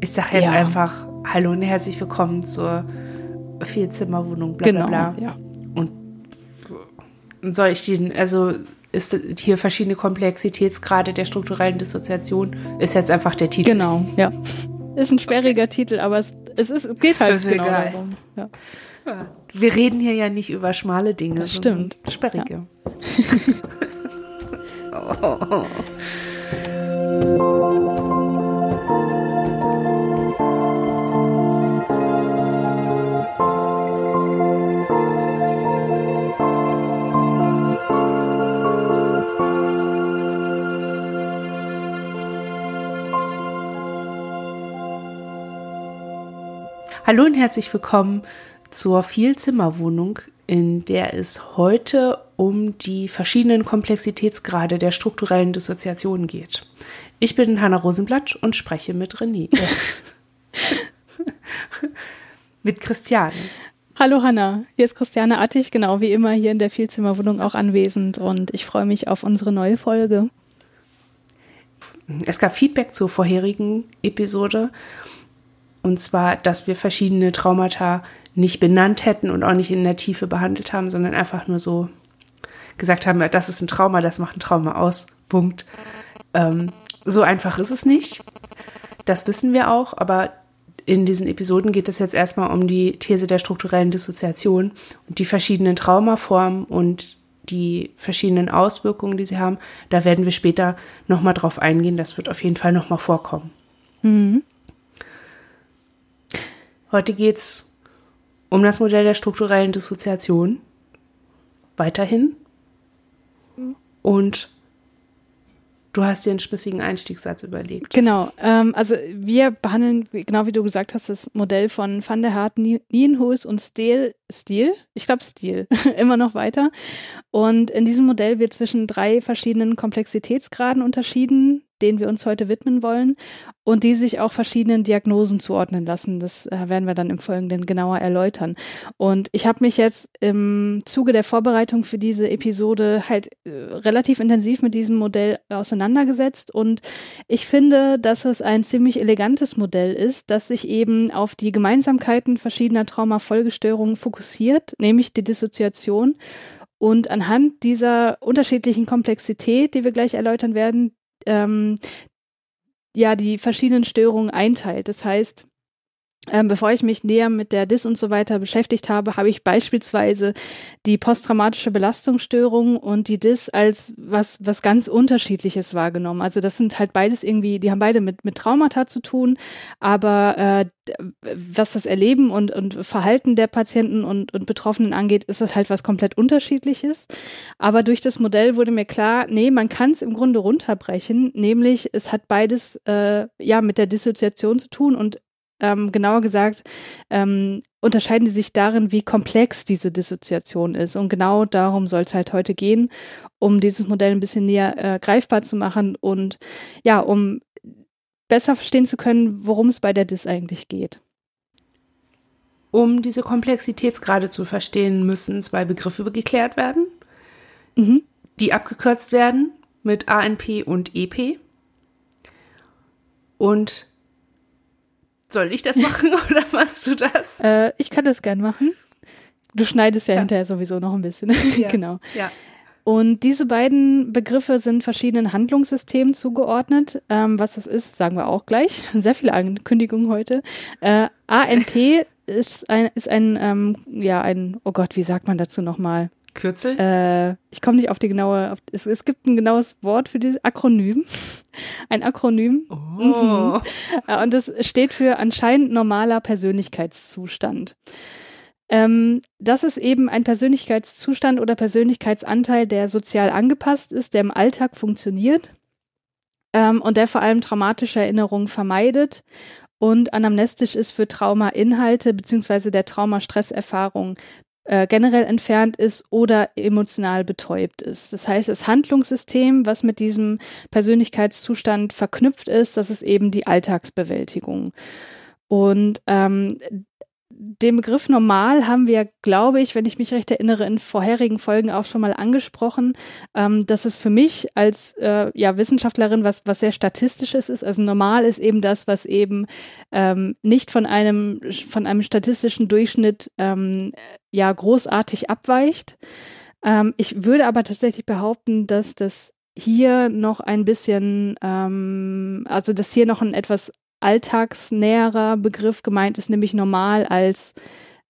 Ich sage jetzt Ja. einfach Hallo und herzlich willkommen zur Vierzimmerwohnung, bla Genau. bla bla. Ja. Und soll ich den, also ist hier verschiedene Komplexitätsgrade der strukturellen Dissoziation, ist jetzt einfach der Titel. Genau, ja. Ist ein sperriger Titel, aber es, es, ist, es geht halt Ist genau egal. darum. Ja. Wir reden hier ja nicht über schmale Dinge. Das stimmt. Sperrige. Hallo und herzlich willkommen zur Vielzimmerwohnung, in der es heute um die verschiedenen Komplexitätsgrade der strukturellen Dissoziation geht. Ich bin Hanna Rosenblatt und spreche mit René. mit Christiane. Hallo Hanna, hier ist Christiane Attig, genau wie immer hier in der Vielzimmerwohnung auch anwesend und ich freue mich auf unsere neue Folge. Es gab Feedback zur vorherigen Episode. Und zwar, dass wir verschiedene Traumata nicht benannt hätten und auch nicht in der Tiefe behandelt haben, sondern einfach nur so gesagt haben, das ist ein Trauma, das macht ein Trauma aus. Punkt. Ähm, so einfach ist es nicht. Das wissen wir auch, aber in diesen Episoden geht es jetzt erstmal um die These der strukturellen Dissoziation und die verschiedenen Traumaformen und die verschiedenen Auswirkungen, die sie haben. Da werden wir später nochmal drauf eingehen. Das wird auf jeden Fall nochmal vorkommen. Heute geht es um das Modell der strukturellen Dissoziation. Weiterhin. Und du hast dir einen spessigen Einstiegssatz überlegt. Genau, ähm, also wir behandeln, genau wie du gesagt hast, das Modell von Van der Hart, Nie- Nienhuis und Steele, Steele? Ich glaube Steele, immer noch weiter. Und in diesem Modell wird zwischen drei verschiedenen Komplexitätsgraden unterschieden, denen wir uns heute widmen wollen und die sich auch verschiedenen Diagnosen zuordnen lassen. Das äh, werden wir dann im Folgenden genauer erläutern. Und ich habe mich jetzt im Zuge der Vorbereitung für diese Episode halt äh, relativ intensiv mit diesem Modell auseinandergesetzt und ich finde, dass es ein ziemlich elegantes Modell ist, das sich eben auf die Gemeinsamkeiten verschiedener Traumafolgestörungen fokussiert, nämlich die Dissoziation. Und anhand dieser unterschiedlichen Komplexität, die wir gleich erläutern werden, ähm, ja, die verschiedenen Störungen einteilt. Das heißt, ähm, bevor ich mich näher mit der DIS und so weiter beschäftigt habe, habe ich beispielsweise die posttraumatische Belastungsstörung und die DIS als was, was ganz Unterschiedliches wahrgenommen. Also das sind halt beides irgendwie, die haben beide mit, mit Traumata zu tun, aber äh, was das Erleben und, und Verhalten der Patienten und, und Betroffenen angeht, ist das halt was komplett Unterschiedliches. Aber durch das Modell wurde mir klar, nee, man kann es im Grunde runterbrechen, nämlich es hat beides äh, ja mit der Dissoziation zu tun und ähm, genauer gesagt, ähm, unterscheiden die sich darin, wie komplex diese Dissoziation ist. Und genau darum soll es halt heute gehen, um dieses Modell ein bisschen näher äh, greifbar zu machen und ja, um besser verstehen zu können, worum es bei der DIS eigentlich geht. Um diese Komplexitätsgrade zu verstehen, müssen zwei Begriffe geklärt werden, Mhm. die abgekürzt werden mit ANP und EP. Und soll ich das machen oder machst du das? Äh, ich kann das gern machen. Du schneidest ja, Ja. hinterher sowieso noch ein bisschen. Ja. genau. Ja. Und diese beiden Begriffe sind verschiedenen Handlungssystemen zugeordnet. Ähm, was das ist, sagen wir auch gleich. Sehr viele Ankündigungen heute. Äh, ANP ist ein, ist ein, ähm, ja, ein, oh Gott, wie sagt man dazu nochmal? Kürzel? Äh, ich komme nicht auf die genaue, auf, es, es gibt ein genaues Wort für dieses Akronym. Ein Akronym. oh. Äh, Und das steht für anscheinend normaler Persönlichkeitszustand. Ähm, das ist eben ein Persönlichkeitszustand oder Persönlichkeitsanteil, der sozial angepasst ist, der im Alltag funktioniert ähm, und der vor allem traumatische Erinnerungen vermeidet und anamnestisch ist für Traumainhalte beziehungsweise der Traumastresserfahrung äh, generell entfernt ist oder emotional betäubt ist. Das heißt, das Handlungssystem, was mit diesem Persönlichkeitszustand verknüpft ist, das ist eben die Alltagsbewältigung. Und ähm, den Begriff normal haben wir, glaube ich, wenn ich mich recht erinnere, in vorherigen Folgen auch schon mal angesprochen, ähm, dass es für mich als äh, ja, Wissenschaftlerin was, was sehr Statistisches ist. Also normal ist eben das, was eben ähm, nicht von einem, von einem statistischen Durchschnitt ähm, ja großartig abweicht. Ähm, ich würde aber tatsächlich behaupten, dass das hier noch ein bisschen, ähm, also dass hier noch ein etwas alltagsnäherer Begriff gemeint ist, nämlich normal als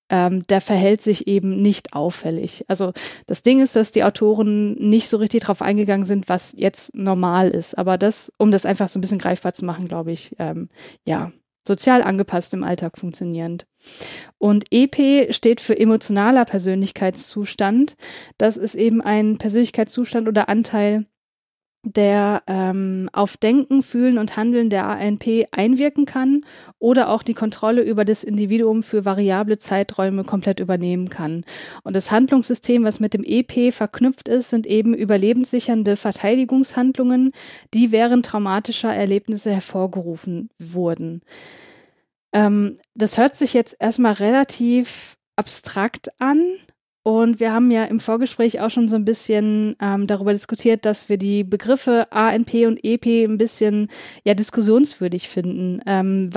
ähm, der verhält sich eben nicht auffällig. Also das Ding ist, dass die Autoren nicht so richtig darauf eingegangen sind, was jetzt normal ist. Aber das, um das einfach so ein bisschen greifbar zu machen, glaube ich, ähm, ja, sozial angepasst im Alltag funktionierend. Und EP steht für emotionaler Persönlichkeitszustand. Das ist eben ein Persönlichkeitszustand oder Anteil, der ähm, auf Denken, Fühlen und Handeln der ANP einwirken kann oder auch die Kontrolle über das Individuum für variable Zeiträume komplett übernehmen kann. Und das Handlungssystem, was mit dem EP verknüpft ist, sind eben überlebenssichernde Verteidigungshandlungen, die während traumatischer Erlebnisse hervorgerufen wurden. Ähm, das hört sich jetzt erstmal relativ abstrakt an, und wir haben ja im Vorgespräch auch schon so ein bisschen ähm, darüber diskutiert, dass wir die Begriffe ANP und EP ein bisschen ja diskussionswürdig finden. Ähm,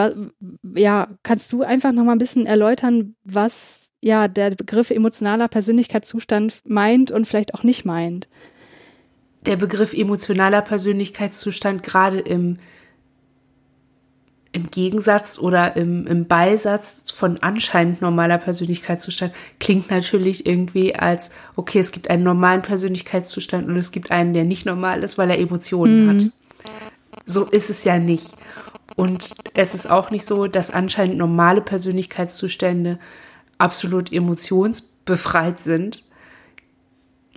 ja, kannst du einfach noch mal ein bisschen erläutern, was ja der Begriff emotionaler Persönlichkeitszustand meint und vielleicht auch nicht meint? Der Begriff emotionaler Persönlichkeitszustand gerade im im Gegensatz oder im, im Beisatz von anscheinend normaler Persönlichkeitszustand klingt natürlich irgendwie als, okay, es gibt einen normalen Persönlichkeitszustand und es gibt einen, der nicht normal ist, weil er Emotionen mhm. hat. So ist es ja nicht. Und es ist auch nicht so, dass anscheinend normale Persönlichkeitszustände absolut emotionsbefreit sind.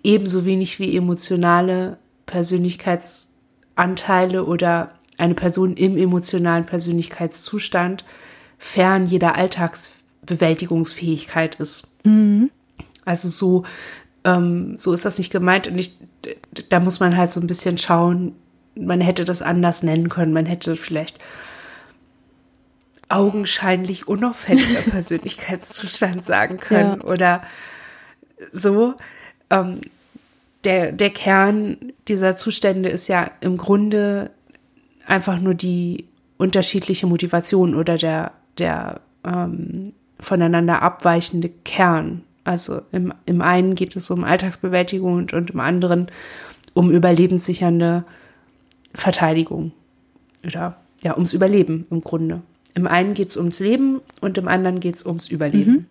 Ebenso wenig wie emotionale Persönlichkeitsanteile oder eine Person im emotionalen Persönlichkeitszustand fern jeder Alltagsbewältigungsfähigkeit ist. Mhm. Also so, ähm, so ist das nicht gemeint. Und ich, da muss man halt so ein bisschen schauen, man hätte das anders nennen können. Man hätte vielleicht augenscheinlich unauffälliger Persönlichkeitszustand sagen können ja. oder so. Ähm, der, der Kern dieser Zustände ist ja im Grunde einfach nur die unterschiedliche Motivation oder der, der ähm, voneinander abweichende Kern. Also im, im einen geht es um Alltagsbewältigung und, und im anderen um überlebenssichernde Verteidigung. Oder ja, ums Überleben im Grunde. Im einen geht es ums Leben und im anderen geht es ums Überleben. Mhm.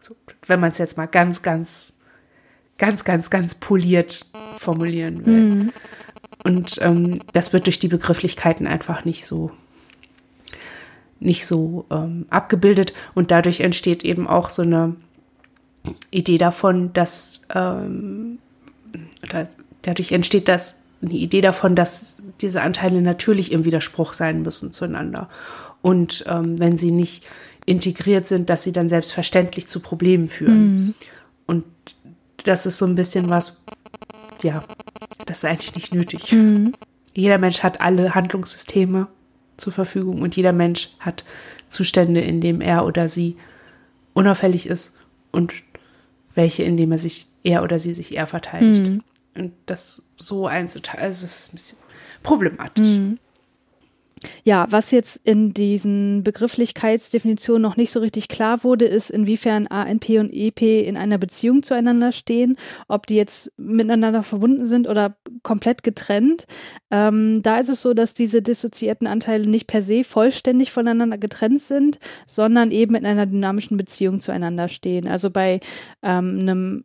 So, wenn man es jetzt mal ganz, ganz, ganz, ganz, ganz poliert formulieren will. Mhm. Und ähm, das wird durch die Begrifflichkeiten einfach nicht so nicht so ähm, abgebildet und dadurch entsteht eben auch so eine Idee davon, dass ähm, oder dadurch entsteht das eine Idee davon, dass diese Anteile natürlich im Widerspruch sein müssen zueinander und ähm, wenn sie nicht integriert sind, dass sie dann selbstverständlich zu Problemen führen. Mhm. Und das ist so ein bisschen was, ja, das ist eigentlich nicht nötig. Mhm. Jeder Mensch hat alle Handlungssysteme zur Verfügung und jeder Mensch hat Zustände, in denen er oder sie unauffällig ist und welche, in denen er sich er oder sie sich eher verteidigt. Mhm. Und das so einzuteilen, also ist ein bisschen problematisch. Mhm. Ja, was jetzt in diesen Begrifflichkeitsdefinitionen noch nicht so richtig klar wurde, ist, inwiefern ANP und EP in einer Beziehung zueinander stehen, ob die jetzt miteinander verbunden sind oder komplett getrennt. Ähm, da ist es so, dass diese dissoziierten Anteile nicht per se vollständig voneinander getrennt sind, sondern eben in einer dynamischen Beziehung zueinander stehen. Also bei ähm, einem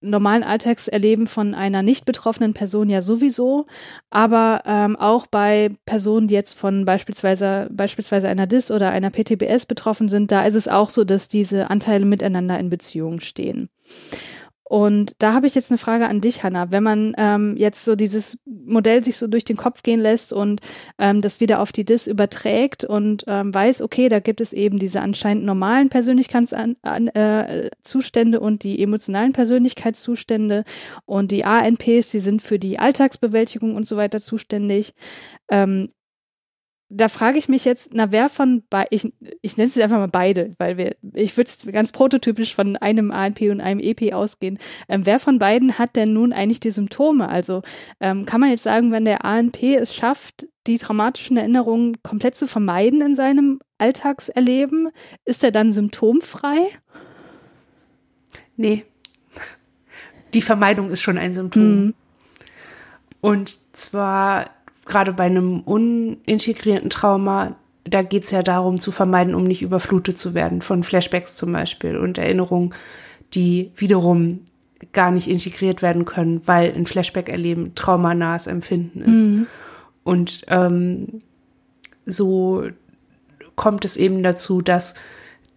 normalen Alltagserleben von einer nicht betroffenen Person ja sowieso, aber ähm, auch bei Personen, die jetzt von beispielsweise, beispielsweise einer DIS oder einer PTBS betroffen sind, da ist es auch so, dass diese Anteile miteinander in Beziehung stehen. Und da habe ich jetzt eine Frage an dich, Hanna. Wenn man ähm, jetzt so dieses Modell sich so durch den Kopf gehen lässt und ähm, das wieder auf die DIS überträgt und ähm, weiß, okay, da gibt es eben diese anscheinend normalen Persönlichkeitszustände äh, und die emotionalen Persönlichkeitszustände und die ANPs, die sind für die Alltagsbewältigung und so weiter zuständig. Ähm, da frage ich mich jetzt, na, wer von beiden, ich, ich nenne es einfach mal beide, weil wir, ich würde es ganz prototypisch von einem ANP und einem EP ausgehen. Ähm, wer von beiden hat denn nun eigentlich die Symptome? Also ähm, kann man jetzt sagen, wenn der ANP es schafft, die traumatischen Erinnerungen komplett zu vermeiden in seinem Alltagserleben, ist er dann symptomfrei? Nee. Die Vermeidung ist schon ein Symptom. Mhm. Und zwar gerade bei einem unintegrierten Trauma, da geht es ja darum zu vermeiden, um nicht überflutet zu werden von Flashbacks zum Beispiel und Erinnerungen, die wiederum gar nicht integriert werden können, weil ein Flashback-Erleben traumanahes Empfinden ist. Mhm. Und ähm, so kommt es eben dazu, dass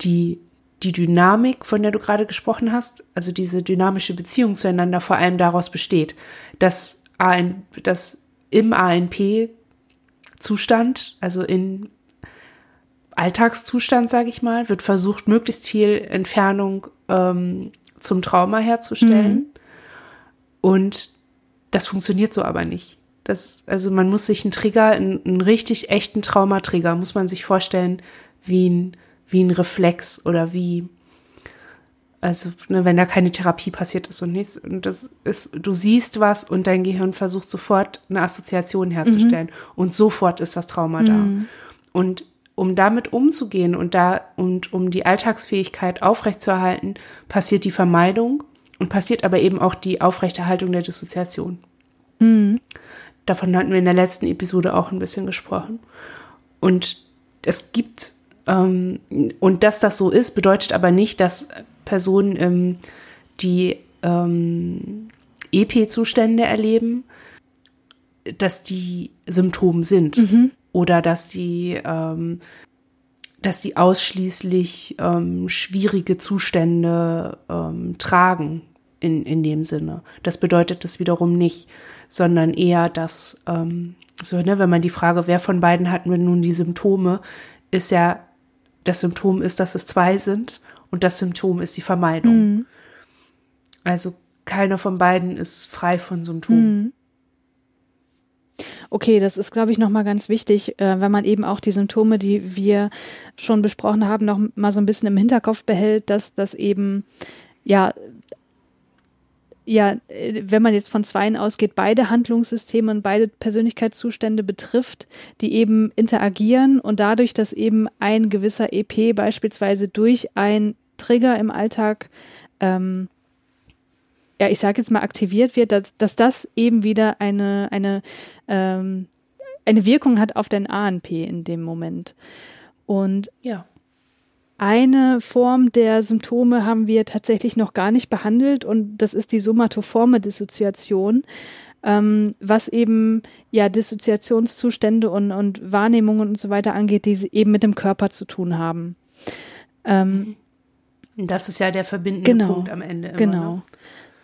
die, die Dynamik, von der du gerade gesprochen hast, also diese dynamische Beziehung zueinander vor allem daraus besteht, dass, ein, dass im ANP-Zustand, also in Alltagszustand, sage ich mal, wird versucht, möglichst viel Entfernung ähm, zum Trauma herzustellen. Mhm. Und das funktioniert so aber nicht. Das, also man muss sich einen Trigger, einen, einen richtig echten Traumatrigger, muss man sich vorstellen, wie ein, wie ein Reflex oder wie, also ne, wenn da keine Therapie passiert ist und nichts. Und das ist, du siehst was und dein Gehirn versucht sofort eine Assoziation herzustellen. Mhm. Und sofort ist das Trauma mhm. da. Und um damit umzugehen und da und um die Alltagsfähigkeit aufrechtzuerhalten, passiert die Vermeidung und passiert aber eben auch die Aufrechterhaltung der Dissoziation. Mhm. Davon hatten wir in der letzten Episode auch ein bisschen gesprochen. Und es gibt ähm, und dass das so ist, bedeutet aber nicht, dass Personen, ähm, die ähm, EP-Zustände erleben, dass die Symptome sind mhm. oder dass die, ähm, dass die ausschließlich ähm, schwierige Zustände ähm, tragen in, in dem Sinne. Das bedeutet das wiederum nicht, sondern eher, dass, ähm, so, ne, wenn man die Frage, wer von beiden hat nun die Symptome, ist ja, das Symptom ist, dass es zwei sind und das Symptom ist die Vermeidung. Mhm. Also keiner von beiden ist frei von Symptomen. Mhm. Okay, das ist, glaube ich, nochmal ganz wichtig, äh, wenn man eben auch die Symptome, die wir schon besprochen haben, noch mal so ein bisschen im Hinterkopf behält, dass das eben ja ja, äh, wenn man jetzt von Zweien ausgeht, beide Handlungssysteme und beide Persönlichkeitszustände betrifft, die eben interagieren und dadurch, dass eben ein gewisser EP beispielsweise durch ein Trigger im Alltag, ähm, ja, ich sage jetzt mal aktiviert wird, dass, dass das eben wieder eine, eine, ähm, eine Wirkung hat auf den ANP in dem Moment. Und ja. Eine Form der Symptome haben wir tatsächlich noch gar nicht behandelt und das ist die somatoforme Dissoziation, ähm, was eben ja Dissoziationszustände und, und Wahrnehmungen und so weiter angeht, die eben mit dem Körper zu tun haben. Ähm, das ist ja der verbindende genau, Punkt am Ende. Immer, genau. Ne?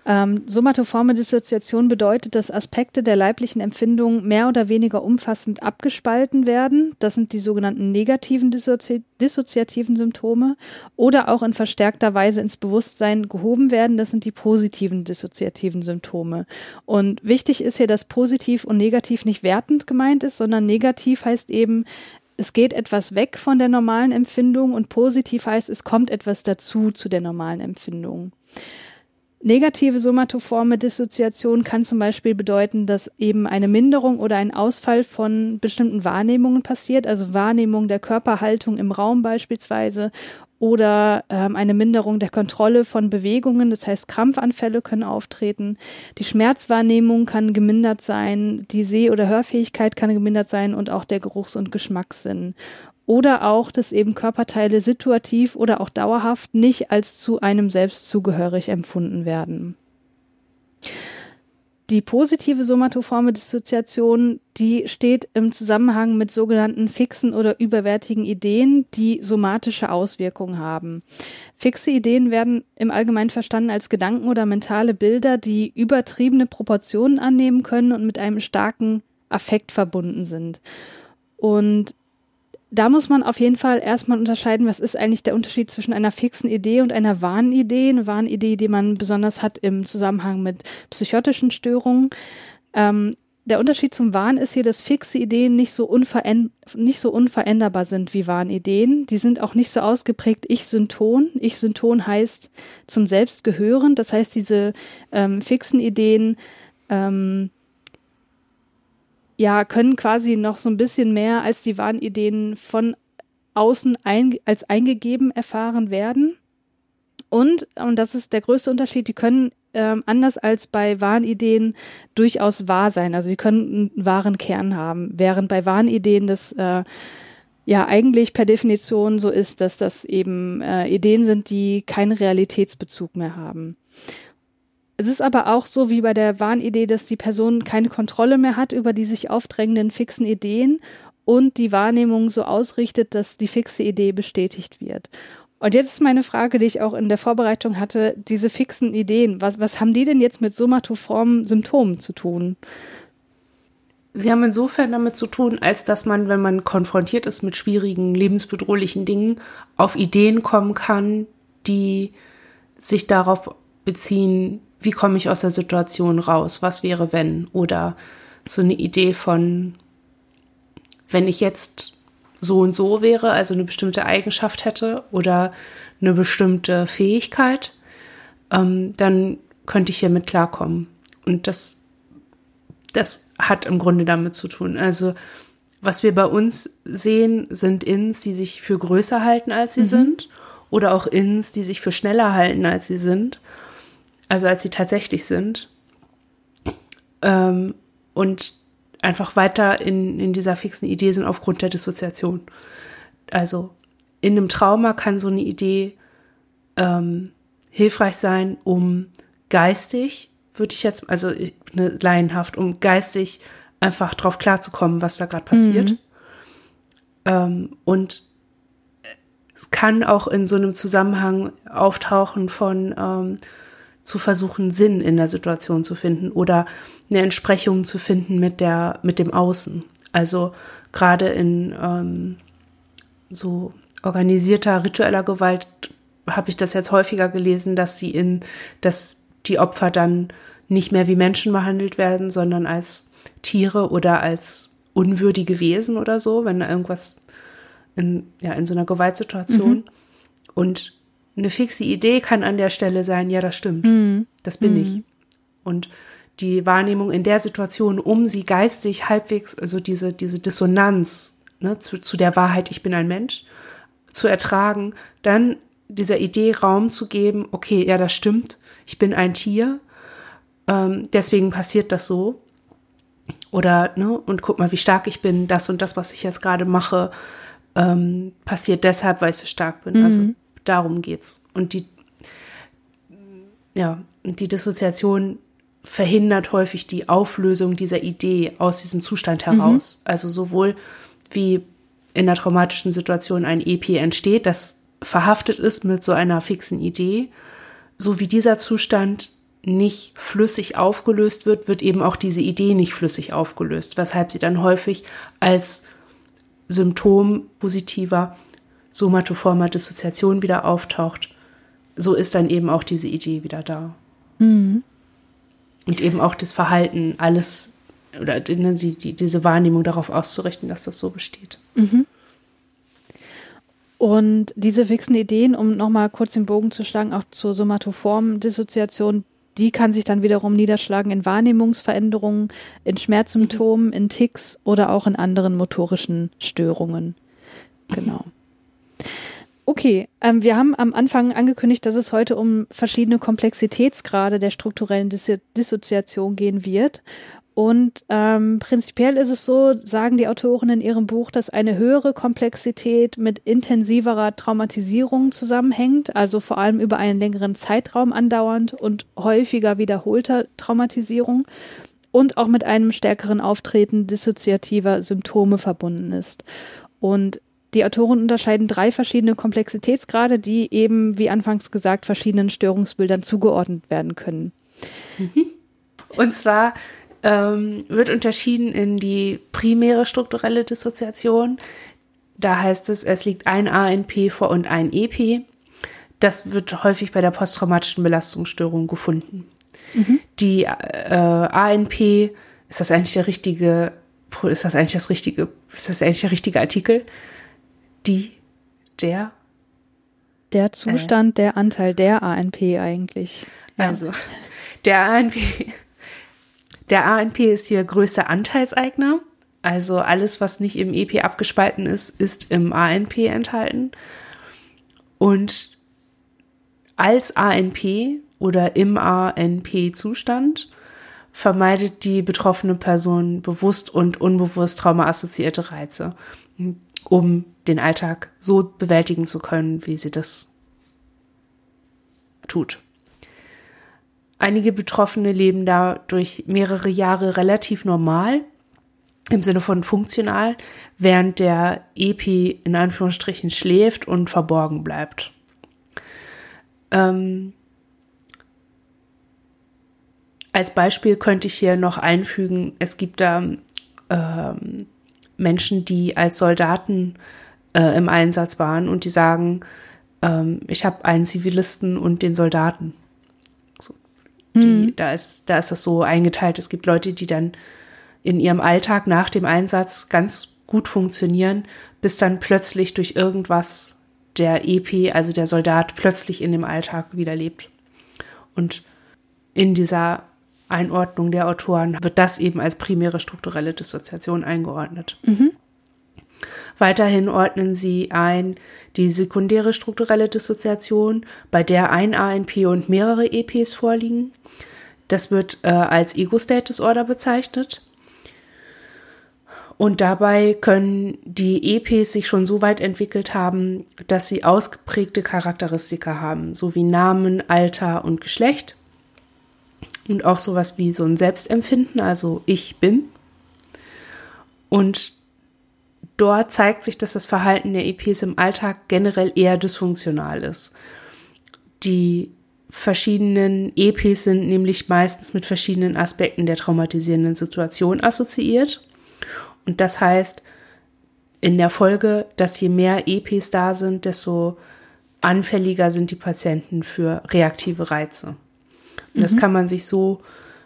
Ähm, somatoforme Dissoziation bedeutet, dass Aspekte der leiblichen Empfindung mehr oder weniger umfassend abgespalten werden. Das sind die sogenannten negativen Dissozi dissoziativen Symptome oder auch in verstärkter Weise ins Bewusstsein gehoben werden. Das sind die positiven dissoziativen Symptome. Und wichtig ist hier, dass positiv und negativ nicht wertend gemeint ist, sondern negativ heißt eben, es geht etwas weg von der normalen Empfindung und positiv heißt, es kommt etwas dazu zu der normalen Empfindung. Negative somatoforme Dissoziation kann zum Beispiel bedeuten, dass eben eine Minderung oder ein Ausfall von bestimmten Wahrnehmungen passiert, also Wahrnehmung der Körperhaltung im Raum beispielsweise oder ähm, eine Minderung der Kontrolle von Bewegungen, das heißt Krampfanfälle können auftreten, die Schmerzwahrnehmung kann gemindert sein, die Seh- oder Hörfähigkeit kann gemindert sein und auch der Geruchs- und Geschmackssinn oder auch, dass eben Körperteile situativ oder auch dauerhaft nicht als zu einem selbst zugehörig empfunden werden. Die positive somatoforme Dissoziation, die steht im Zusammenhang mit sogenannten fixen oder überwertigen Ideen, die somatische Auswirkungen haben. Fixe Ideen werden im Allgemeinen verstanden als Gedanken oder mentale Bilder, die übertriebene Proportionen annehmen können und mit einem starken Affekt verbunden sind. Und da muss man auf jeden Fall erstmal unterscheiden, was ist eigentlich der Unterschied zwischen einer fixen Idee und einer wahren Idee. Eine wahren Idee, die man besonders hat im Zusammenhang mit psychotischen Störungen. Ähm, der Unterschied zum Wahn ist hier, dass fixe Ideen nicht so, nicht so unveränderbar sind wie Wahnideen. Die sind auch nicht so ausgeprägt Ich-Synton. Ich-Synton heißt zum Selbst gehören. Das heißt, diese ähm, fixen Ideen ähm, ja, können quasi noch so ein bisschen mehr als die Wahnideen von außen ein, als eingegeben erfahren werden. Und, und das ist der größte Unterschied, die können ähm, anders als bei Wahnideen durchaus wahr sein. Also sie können einen wahren Kern haben, während bei Wahnideen das äh, ja eigentlich per Definition so ist, dass das eben äh, Ideen sind, die keinen Realitätsbezug mehr haben. Es ist aber auch so wie bei der Wahnidee, dass die Person keine Kontrolle mehr hat über die sich aufdrängenden fixen Ideen und die Wahrnehmung so ausrichtet, dass die fixe Idee bestätigt wird. Und jetzt ist meine Frage, die ich auch in der Vorbereitung hatte, diese fixen Ideen, was, was haben die denn jetzt mit somatoformen Symptomen zu tun? Sie haben insofern damit zu tun, als dass man, wenn man konfrontiert ist mit schwierigen, lebensbedrohlichen Dingen, auf Ideen kommen kann, die sich darauf beziehen, wie komme ich aus der Situation raus, was wäre wenn, oder so eine Idee von, wenn ich jetzt so und so wäre, also eine bestimmte Eigenschaft hätte oder eine bestimmte Fähigkeit, ähm, dann könnte ich hiermit klarkommen. Und das, das hat im Grunde damit zu tun. Also was wir bei uns sehen, sind Ins, die sich für größer halten, als sie mhm. sind, oder auch Ins, die sich für schneller halten, als sie sind, also als sie tatsächlich sind. Ähm, und einfach weiter in, in dieser fixen Idee sind aufgrund der Dissoziation. Also in einem Trauma kann so eine Idee ähm, hilfreich sein, um geistig, würde ich jetzt, also ne, laienhaft, um geistig einfach drauf klarzukommen, was da gerade passiert. Mhm. Ähm, und es kann auch in so einem Zusammenhang auftauchen von ähm, zu versuchen, Sinn in der Situation zu finden oder eine Entsprechung zu finden mit der, mit dem Außen. Also gerade in ähm, so organisierter ritueller Gewalt habe ich das jetzt häufiger gelesen, dass die in, dass die Opfer dann nicht mehr wie Menschen behandelt werden, sondern als Tiere oder als unwürdige Wesen oder so, wenn da irgendwas in, ja, in so einer Gewaltsituation. Mhm. Und eine fixe Idee kann an der Stelle sein, ja, das stimmt, mhm. das bin mhm. ich. Und die Wahrnehmung in der Situation, um sie geistig halbwegs, also diese, diese Dissonanz ne, zu, zu der Wahrheit, ich bin ein Mensch, zu ertragen, dann dieser Idee Raum zu geben, okay, ja, das stimmt, ich bin ein Tier, ähm, deswegen passiert das so. Oder, ne, und guck mal, wie stark ich bin, das und das, was ich jetzt gerade mache, ähm, passiert deshalb, weil ich so stark bin. Also mhm. Also darum geht's. Und die, ja, die Dissoziation verhindert häufig die Auflösung dieser Idee aus diesem Zustand mhm. heraus. Mhm. Also sowohl wie in einer traumatischen Situation ein EP entsteht, das verhaftet ist mit so einer fixen Idee, so wie dieser Zustand nicht flüssig aufgelöst wird, wird eben auch diese Idee nicht flüssig aufgelöst, weshalb sie dann häufig als Symptom positiver somatoformer Dissoziation wieder auftaucht, so ist dann eben auch diese Idee wieder da. Mhm. Und eben auch das Verhalten, alles oder die, die, diese Wahrnehmung darauf auszurichten, dass das so besteht. Mhm. Und diese fixen Ideen, um nochmal kurz den Bogen zu schlagen, auch zur somatoformen Dissoziation, die kann sich dann wiederum niederschlagen in Wahrnehmungsveränderungen, in Schmerzsymptomen, in Ticks oder auch in anderen motorischen Störungen. Genau. Okay, ähm, wir haben am Anfang angekündigt, dass es heute um verschiedene Komplexitätsgrade der strukturellen Dis Dissoziation gehen wird. Und ähm, prinzipiell ist es so, sagen die Autoren in ihrem Buch, dass eine höhere Komplexität mit intensiverer Traumatisierung zusammenhängt, also vor allem über einen längeren Zeitraum andauernd und häufiger wiederholter Traumatisierung und auch mit einem stärkeren Auftreten dissoziativer Symptome verbunden ist. Und die Autoren unterscheiden drei verschiedene Komplexitätsgrade, die eben, wie anfangs gesagt, verschiedenen Störungsbildern zugeordnet werden können. Mhm. Und zwar ähm, wird unterschieden in die primäre strukturelle Dissoziation. Da heißt es, es liegt ein ANP vor und ein EP. Das wird häufig bei der posttraumatischen Belastungsstörung gefunden. Mhm. Die äh, ANP ist das eigentlich der richtige, ist das eigentlich das richtige, ist das eigentlich der richtige Artikel? Die, der? Der Zustand, äh, der Anteil der ANP eigentlich. Ja. Also, der ANP, der ANP ist hier größter Anteilseigner. Also alles, was nicht im EP abgespalten ist, ist im ANP enthalten. Und als ANP oder im ANP-Zustand vermeidet die betroffene Person bewusst und unbewusst traumaassoziierte Reize, um den Alltag so bewältigen zu können, wie sie das tut. Einige Betroffene leben dadurch mehrere Jahre relativ normal, im Sinne von funktional, während der EP in Anführungsstrichen schläft und verborgen bleibt. Ähm, als Beispiel könnte ich hier noch einfügen, es gibt da ähm, Menschen, die als Soldaten äh, im Einsatz waren und die sagen, ähm, ich habe einen Zivilisten und den Soldaten. So, die, mhm. da, ist, da ist das so eingeteilt. Es gibt Leute, die dann in ihrem Alltag nach dem Einsatz ganz gut funktionieren, bis dann plötzlich durch irgendwas der EP, also der Soldat, plötzlich in dem Alltag wieder lebt. Und in dieser Einordnung der Autoren wird das eben als primäre strukturelle Dissoziation eingeordnet. Mhm. Weiterhin ordnen sie ein die sekundäre strukturelle Dissoziation, bei der ein ANP und mehrere EPs vorliegen. Das wird äh, als Ego-State Disorder bezeichnet. Und dabei können die EPs sich schon so weit entwickelt haben, dass sie ausgeprägte Charakteristika haben, so wie Namen, Alter und Geschlecht. Und auch sowas wie so ein Selbstempfinden, also ich bin. Und dort zeigt sich, dass das Verhalten der EPs im Alltag generell eher dysfunktional ist. Die verschiedenen EPs sind nämlich meistens mit verschiedenen Aspekten der traumatisierenden Situation assoziiert und das heißt in der Folge, dass je mehr EPs da sind, desto anfälliger sind die Patienten für reaktive Reize. Mhm. das kann man sich so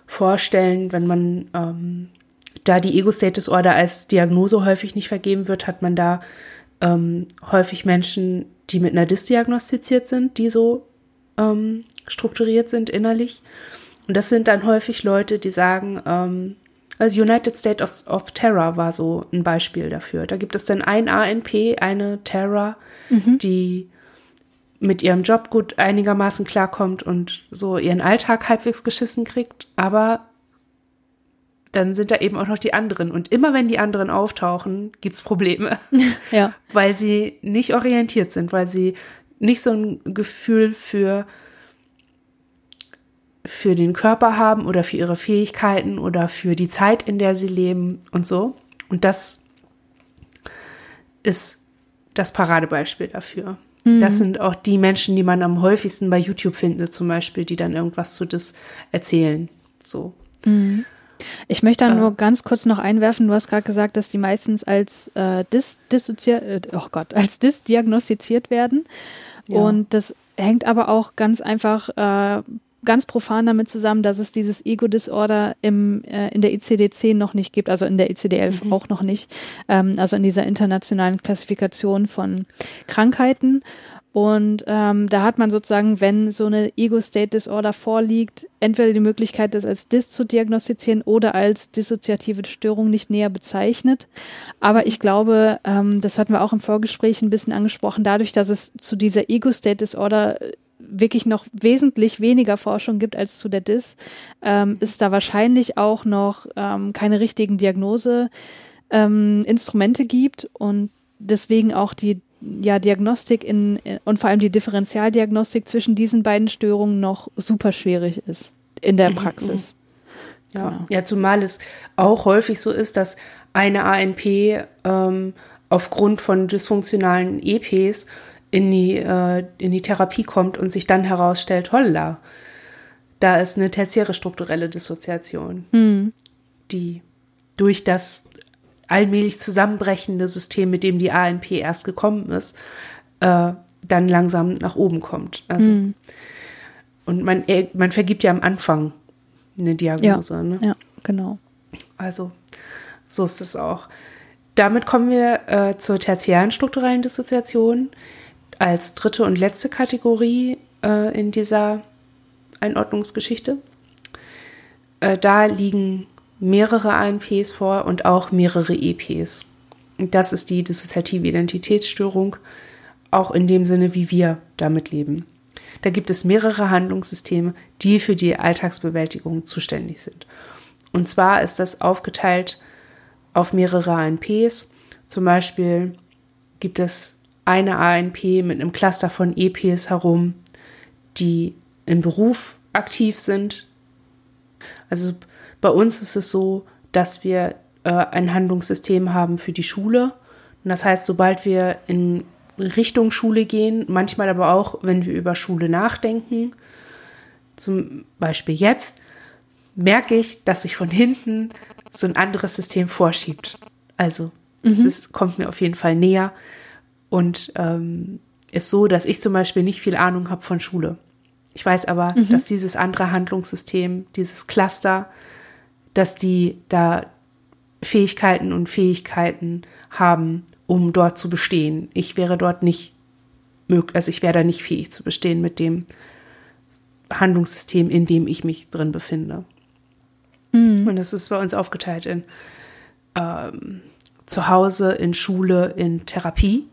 vorstellen, wenn man ähm, da die Ego-State-Disorder als Diagnose häufig nicht vergeben wird, hat man da ähm, häufig Menschen, die mit einer Dis diagnostiziert sind, die so ähm, strukturiert sind innerlich. Und das sind dann häufig Leute, die sagen, ähm, also United State of, of, Terror war so ein Beispiel dafür. Da gibt es dann ein ANP, eine Terror, mhm. die mit ihrem Job gut einigermaßen klarkommt und so ihren Alltag halbwegs geschissen kriegt, aber dann sind da eben auch noch die anderen. Und immer wenn die anderen auftauchen, gibt es Probleme. Ja. weil sie nicht orientiert sind, weil sie nicht so ein Gefühl für für den Körper haben oder für ihre Fähigkeiten oder für die Zeit, in der sie leben und so. Und das ist das Paradebeispiel dafür. Mhm. Das sind auch die Menschen, die man am häufigsten bei YouTube findet, zum Beispiel, die dann irgendwas zu das erzählen. So. Mhm. Ich möchte dann äh, nur ganz kurz noch einwerfen, du hast gerade gesagt, dass die meistens als äh, dis, äh, oh Gott, als dis diagnostiziert werden. Ja. Und das hängt aber auch ganz einfach äh, ganz profan damit zusammen, dass es dieses Ego-Disorder im, äh, in der ICD-10 noch nicht gibt, also in der ICD-11 mhm. auch noch nicht, ähm, also in dieser internationalen Klassifikation von Krankheiten. Und ähm, da hat man sozusagen, wenn so eine Ego-State-Disorder vorliegt, entweder die Möglichkeit, das als Dis zu diagnostizieren oder als dissoziative Störung nicht näher bezeichnet. Aber ich glaube, ähm, das hatten wir auch im Vorgespräch ein bisschen angesprochen, dadurch, dass es zu dieser Ego-State-Disorder wirklich noch wesentlich weniger Forschung gibt als zu der DIS, ähm, ist da wahrscheinlich auch noch ähm, keine richtigen Diagnoseinstrumente ähm, gibt und deswegen auch die ja, Diagnostik in, in, und vor allem die Differentialdiagnostik zwischen diesen beiden Störungen noch super schwierig ist in der mhm, Praxis. Mhm. Ja, genau. ja zumal es auch häufig so ist, dass eine ANP ähm, aufgrund von dysfunktionalen EPs in die, äh, in die Therapie kommt und sich dann herausstellt, holla, da ist eine tertiäre strukturelle Dissoziation, mhm. die durch das allmählich zusammenbrechende System, mit dem die ANP erst gekommen ist, äh, dann langsam nach oben kommt. Also, mhm. Und man, man vergibt ja am Anfang eine Diagnose. Ja, ne? ja genau. Also so ist es auch. Damit kommen wir äh, zur tertiären strukturellen Dissoziation als dritte und letzte Kategorie äh, in dieser Einordnungsgeschichte. Äh, da liegen mehrere ANPs vor und auch mehrere EPs. Das ist die dissoziative Identitätsstörung, auch in dem Sinne, wie wir damit leben. Da gibt es mehrere Handlungssysteme, die für die Alltagsbewältigung zuständig sind. Und zwar ist das aufgeteilt auf mehrere ANPs. Zum Beispiel gibt es eine ANP mit einem Cluster von EPs herum, die im Beruf aktiv sind. Also bei uns ist es so, dass wir äh, ein Handlungssystem haben für die Schule. Und das heißt, sobald wir in Richtung Schule gehen, manchmal aber auch, wenn wir über Schule nachdenken, zum Beispiel jetzt, merke ich, dass sich von hinten so ein anderes System vorschiebt. Also mhm. es ist, kommt mir auf jeden Fall näher und ähm, ist so, dass ich zum Beispiel nicht viel Ahnung habe von Schule. Ich weiß aber, mhm. dass dieses andere Handlungssystem, dieses Cluster, dass die da Fähigkeiten und Fähigkeiten haben, um dort zu bestehen. Ich wäre dort nicht möglich, also ich wäre da nicht fähig zu bestehen mit dem Handlungssystem, in dem ich mich drin befinde. Mhm. Und das ist bei uns aufgeteilt in ähm, zu Hause, in Schule, in Therapie.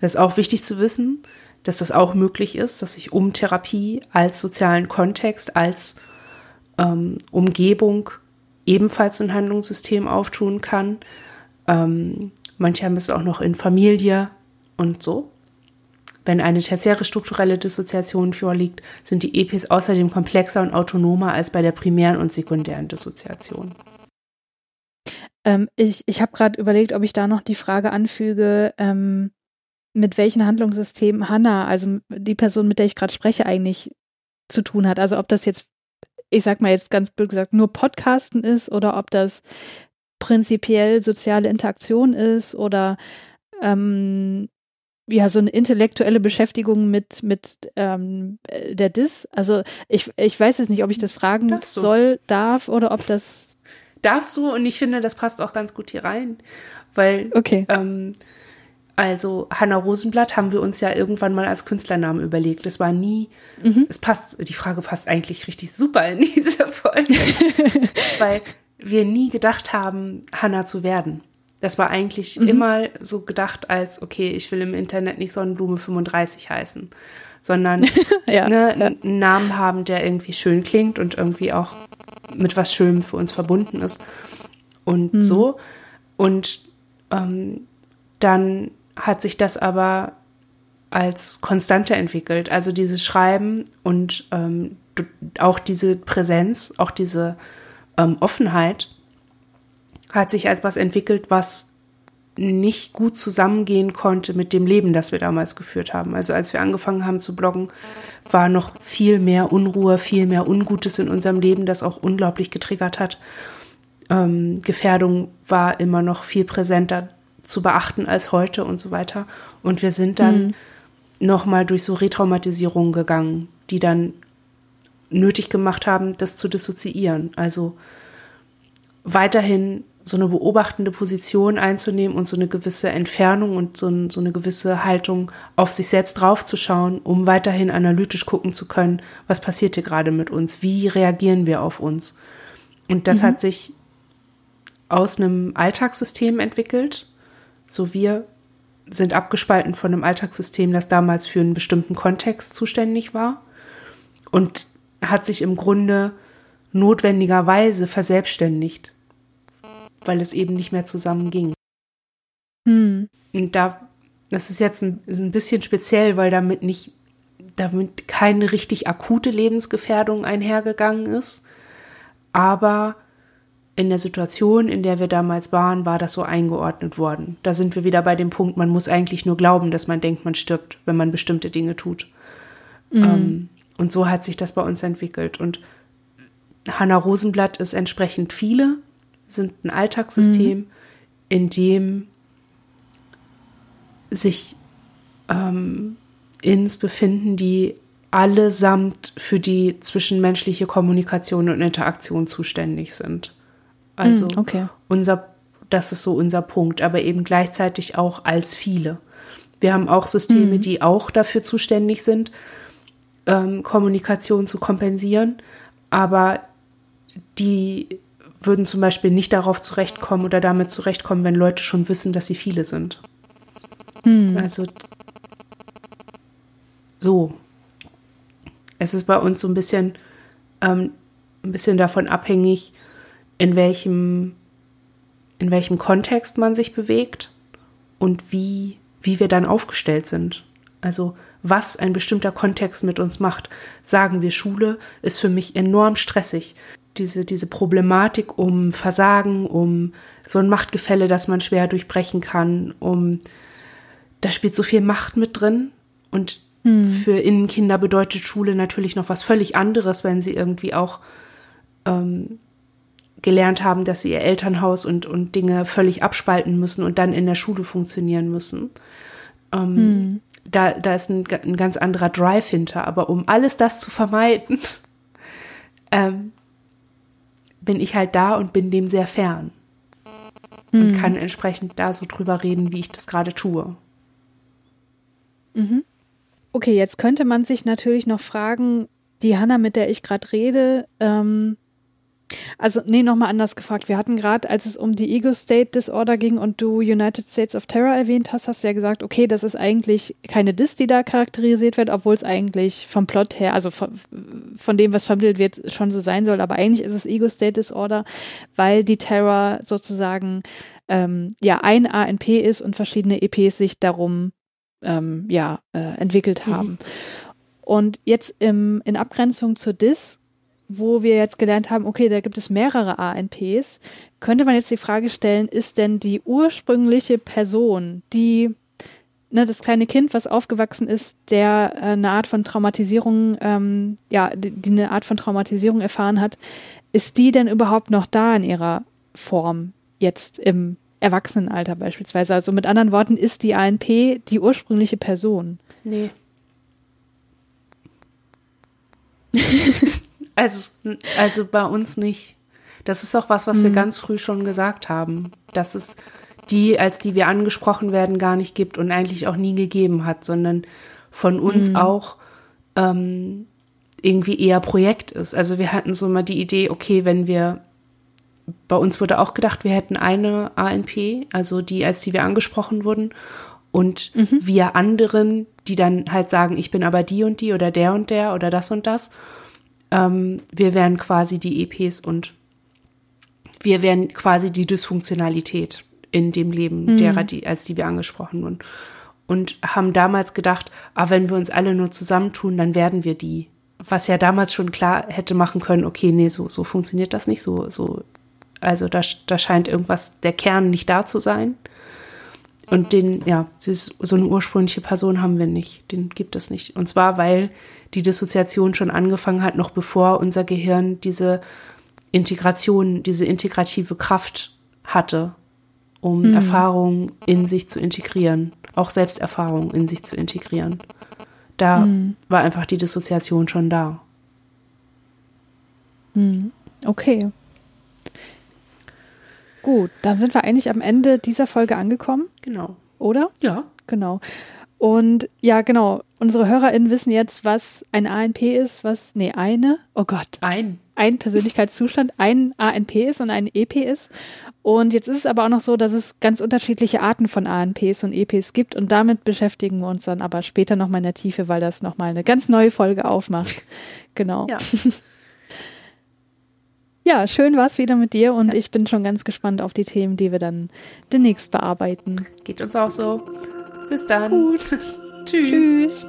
Das ist auch wichtig zu wissen, dass das auch möglich ist, dass ich um Therapie als sozialen Kontext, als ähm, Umgebung ebenfalls ein Handlungssystem auftun kann. Ähm, manche haben es auch noch in Familie und so. Wenn eine tertiäre strukturelle Dissoziation vorliegt, sind die EPs außerdem komplexer und autonomer als bei der primären und sekundären Dissoziation. Ähm, ich ich habe gerade überlegt, ob ich da noch die Frage anfüge, ähm, mit welchen Handlungssystemen Hannah, also die Person, mit der ich gerade spreche, eigentlich zu tun hat. Also ob das jetzt, ich sag mal jetzt ganz blöd gesagt, nur Podcasten ist oder ob das prinzipiell soziale Interaktion ist oder ähm, ja, so eine intellektuelle Beschäftigung mit, mit ähm, der Dis. Also ich, ich weiß jetzt nicht, ob ich das fragen soll, darf oder ob das. Darfst du und ich finde, das passt auch ganz gut hier rein. Weil, okay. ähm, also Hanna Rosenblatt haben wir uns ja irgendwann mal als Künstlernamen überlegt. Das war nie, mhm. es passt, die Frage passt eigentlich richtig super in diese Folge. weil wir nie gedacht haben, Hanna zu werden. Das war eigentlich mhm. immer so gedacht als, okay, ich will im Internet nicht Sonnenblume 35 heißen, sondern ja, ne, ja. einen Namen haben, der irgendwie schön klingt und irgendwie auch mit was Schönem für uns verbunden ist. Und mhm. so. Und ähm, dann hat sich das aber als Konstante entwickelt. Also dieses Schreiben und ähm, auch diese Präsenz, auch diese ähm, Offenheit hat sich als was entwickelt, was nicht gut zusammengehen konnte mit dem Leben, das wir damals geführt haben. Also als wir angefangen haben zu bloggen, war noch viel mehr Unruhe, viel mehr Ungutes in unserem Leben, das auch unglaublich getriggert hat. Ähm, Gefährdung war immer noch viel präsenter zu beachten als heute und so weiter. Und wir sind dann mhm. nochmal durch so Retraumatisierungen gegangen, die dann nötig gemacht haben, das zu dissoziieren. Also weiterhin so eine beobachtende Position einzunehmen und so eine gewisse Entfernung und so, ein, so eine gewisse Haltung auf sich selbst draufzuschauen, um weiterhin analytisch gucken zu können, was passiert hier gerade mit uns, wie reagieren wir auf uns. Und das mhm. hat sich aus einem Alltagssystem entwickelt. So wir sind abgespalten von einem Alltagssystem, das damals für einen bestimmten Kontext zuständig war und hat sich im Grunde notwendigerweise verselbstständigt weil es eben nicht mehr zusammenging. Hm. Und da, das ist jetzt ein, ist ein bisschen speziell, weil damit nicht, damit keine richtig akute Lebensgefährdung einhergegangen ist. Aber in der Situation, in der wir damals waren, war das so eingeordnet worden. Da sind wir wieder bei dem Punkt, man muss eigentlich nur glauben, dass man denkt, man stirbt, wenn man bestimmte Dinge tut. Mhm. Ähm, und so hat sich das bei uns entwickelt. Und Hanna Rosenblatt ist entsprechend viele sind ein Alltagssystem, mhm. in dem sich ähm, Ins befinden, die allesamt für die zwischenmenschliche Kommunikation und Interaktion zuständig sind. Also Mm, okay. unser, das ist so unser Punkt, aber eben gleichzeitig auch als viele. Wir haben auch Systeme, Mhm. die auch dafür zuständig sind, ähm, Kommunikation zu kompensieren, aber die würden zum Beispiel nicht darauf zurechtkommen oder damit zurechtkommen, wenn Leute schon wissen, dass sie viele sind. Hm. Also so. Es ist bei uns so ein bisschen, ähm, ein bisschen davon abhängig, in welchem, in welchem Kontext man sich bewegt und wie, wie wir dann aufgestellt sind. Also was ein bestimmter Kontext mit uns macht. Sagen wir, Schule ist für mich enorm stressig. Diese, diese Problematik um Versagen, um so ein Machtgefälle, das man schwer durchbrechen kann, um da spielt so viel Macht mit drin. Und für Innenkinder bedeutet Schule natürlich noch was völlig anderes, wenn sie irgendwie auch ähm, gelernt haben, dass sie ihr Elternhaus und, und Dinge völlig abspalten müssen und dann in der Schule funktionieren müssen. Ähm, da, da ist ein, ein ganz anderer Drive hinter. Aber um alles das zu vermeiden, ähm, bin ich halt da und bin dem sehr fern. Und kann entsprechend da so drüber reden, wie ich das gerade tue. Okay, jetzt könnte man sich natürlich noch fragen, die Hanna, mit der ich gerade rede, ähm, also nee, nochmal anders gefragt. Wir hatten gerade, als es um die Ego State Disorder ging und du United States of Terror erwähnt hast, hast du ja gesagt, okay, das ist eigentlich keine Dis, die da charakterisiert wird, obwohl es eigentlich vom Plot her, also von, von dem, was vermittelt wird, schon so sein soll. Aber eigentlich ist es Ego State Disorder, weil die Terror sozusagen ähm, ja ein ANP ist und verschiedene EPs sich darum ähm, ja, äh, entwickelt Mhm. haben. Und jetzt im, in Abgrenzung zur DIS, wo wir jetzt gelernt haben, okay, da gibt es mehrere ANPs, könnte man jetzt die Frage stellen, ist denn die ursprüngliche Person, die ne, das kleine Kind, was aufgewachsen ist, der äh, eine Art von Traumatisierung, ähm, ja, die, die eine Art von Traumatisierung erfahren hat, ist die denn überhaupt noch da in ihrer Form jetzt im Erwachsenenalter beispielsweise? Also mit anderen Worten, ist die ANP die ursprüngliche Person? Nee. also, also bei uns nicht. Das ist auch was, was wir ganz früh schon gesagt haben, dass es die, als die wir angesprochen werden, gar nicht gibt und eigentlich auch nie gegeben hat, sondern von uns auch ähm, irgendwie eher Projekt ist. Also wir hatten so mal die Idee, okay, wenn wir, bei uns wurde auch gedacht, wir hätten eine ANP, also die, als die wir angesprochen wurden. Und wir anderen, die dann halt sagen, ich bin aber die und die oder der und der oder das und das, ähm, wir wären quasi die EPs und wir wären quasi die Dysfunktionalität in dem Leben derer, die, als die wir angesprochen wurden. Und haben damals gedacht, ah, wenn wir uns alle nur zusammentun, dann werden wir die. Was ja damals schon klar hätte machen können, okay, nee, so, so funktioniert das nicht, so, so, also da, da scheint irgendwas, der Kern nicht da zu sein. Und den, ja, so eine ursprüngliche Person haben wir nicht. Den gibt es nicht. Und zwar, weil die Dissoziation schon angefangen hat, noch bevor unser Gehirn diese Integration, diese integrative Kraft hatte, um Erfahrungen in sich zu integrieren, auch Selbsterfahrungen in sich zu integrieren. Da war einfach die Dissoziation schon da. Okay. Gut, dann sind wir eigentlich am Ende dieser Folge angekommen, Genau. oder? Ja. Genau. Und ja, genau, unsere HörerInnen wissen jetzt, was ein ANP ist, was, nee, eine, oh Gott, Ein. ein Persönlichkeitszustand, ein ANP ist und ein EP ist. Und jetzt ist es aber auch noch so, dass es ganz unterschiedliche Arten von ANPs und EPs gibt und damit beschäftigen wir uns dann aber später nochmal in der Tiefe, weil das nochmal eine ganz neue Folge aufmacht. Genau. Ja. Ja, schön war es wieder mit dir und ja. ich bin schon ganz gespannt auf die Themen, die wir dann demnächst bearbeiten. Geht uns auch so. Bis dann. Gut. Tschüss. Tschüss.